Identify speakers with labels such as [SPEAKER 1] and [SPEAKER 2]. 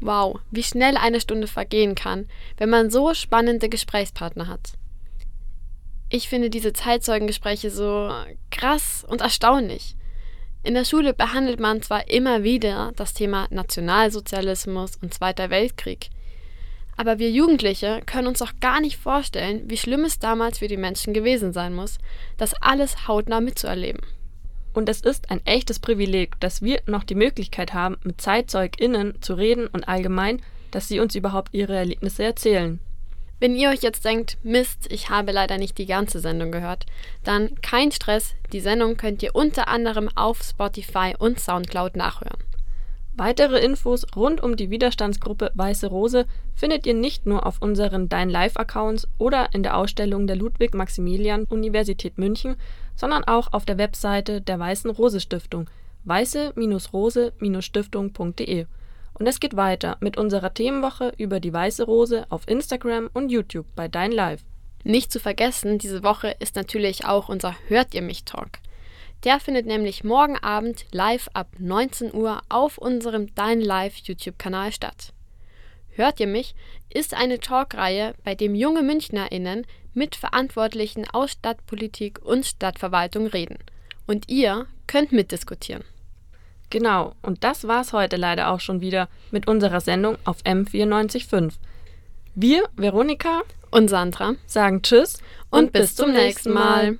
[SPEAKER 1] Wow, wie schnell eine Stunde vergehen kann, wenn man so spannende Gesprächspartner hat. Ich finde diese Zeitzeugengespräche so krass und erstaunlich. In der Schule behandelt man zwar immer wieder das Thema Nationalsozialismus und Zweiter Weltkrieg, aber wir Jugendliche können uns doch gar nicht vorstellen, wie schlimm es damals für die Menschen gewesen sein muss, das alles hautnah mitzuerleben.
[SPEAKER 2] Und es ist ein echtes Privileg, dass wir noch die Möglichkeit haben, mit ZeitzeugInnen zu reden und allgemein, dass sie uns überhaupt ihre Erlebnisse erzählen.
[SPEAKER 1] Wenn ihr euch jetzt denkt, Mist, ich habe leider nicht die ganze Sendung gehört, dann kein Stress, die Sendung könnt ihr unter anderem auf Spotify und Soundcloud nachhören.
[SPEAKER 2] Weitere Infos rund um die Widerstandsgruppe Weiße Rose findet ihr nicht nur auf unseren Dein Live Accounts oder in der Ausstellung der Ludwig-Maximilian-Universität München, sondern auch auf der Webseite der Weißen Rose Stiftung weiße-rose-stiftung.de. Und es geht weiter mit unserer Themenwoche über die Weiße Rose auf Instagram und YouTube bei Dein Live.
[SPEAKER 1] Nicht zu vergessen, diese Woche ist natürlich auch unser Hört ihr mich Talk. Der findet nämlich morgen Abend live ab 19 Uhr auf unserem Dein Live YouTube-Kanal statt. Hört ihr mich ist eine Talkreihe, bei dem junge MünchnerInnen mit Verantwortlichen aus Stadtpolitik und Stadtverwaltung reden. Und ihr könnt mitdiskutieren.
[SPEAKER 2] Genau, und das war's heute leider auch schon wieder mit unserer Sendung auf M945. Wir, Veronika
[SPEAKER 1] und Sandra,
[SPEAKER 2] sagen Tschüss
[SPEAKER 1] und, und bis zum nächsten Mal.